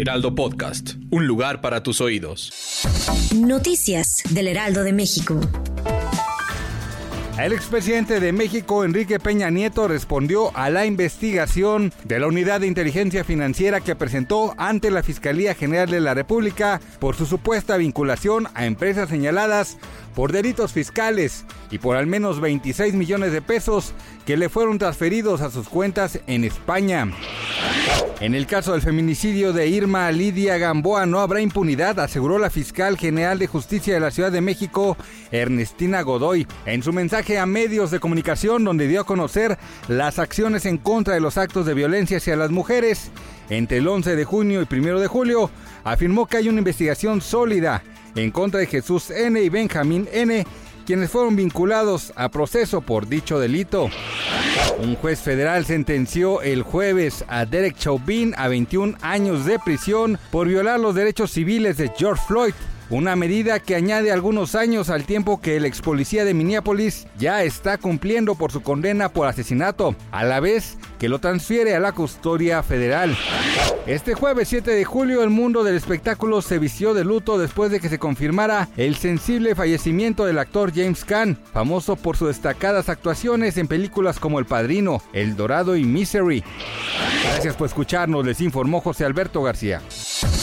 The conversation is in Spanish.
Heraldo Podcast, un lugar para tus oídos. Noticias del Heraldo de México. El expresidente de México, Enrique Peña Nieto, respondió a la investigación de la Unidad de Inteligencia Financiera que presentó ante la Fiscalía General de la República por su supuesta vinculación a empresas señaladas por delitos fiscales y por al menos 26 millones de pesos que le fueron transferidos a sus cuentas en España. En el caso del feminicidio de Irma Lidia Gamboa no habrá impunidad, aseguró la fiscal general de justicia de la Ciudad de México, Ernestina Godoy, en su mensaje a medios de comunicación donde dio a conocer las acciones en contra de los actos de violencia hacia las mujeres. Entre el 11 de junio y 1 de julio, afirmó que hay una investigación sólida en contra de Jesús N. y Benjamín N., quienes fueron vinculados a proceso por dicho delito. Un juez federal sentenció el jueves a Derek Chauvin a 21 años de prisión por violar los derechos civiles de George Floyd una medida que añade algunos años al tiempo que el ex policía de Minneapolis ya está cumpliendo por su condena por asesinato, a la vez que lo transfiere a la custodia federal. Este jueves 7 de julio el mundo del espectáculo se vistió de luto después de que se confirmara el sensible fallecimiento del actor James Caan, famoso por sus destacadas actuaciones en películas como El Padrino, El Dorado y Misery. Gracias por escucharnos, les informó José Alberto García.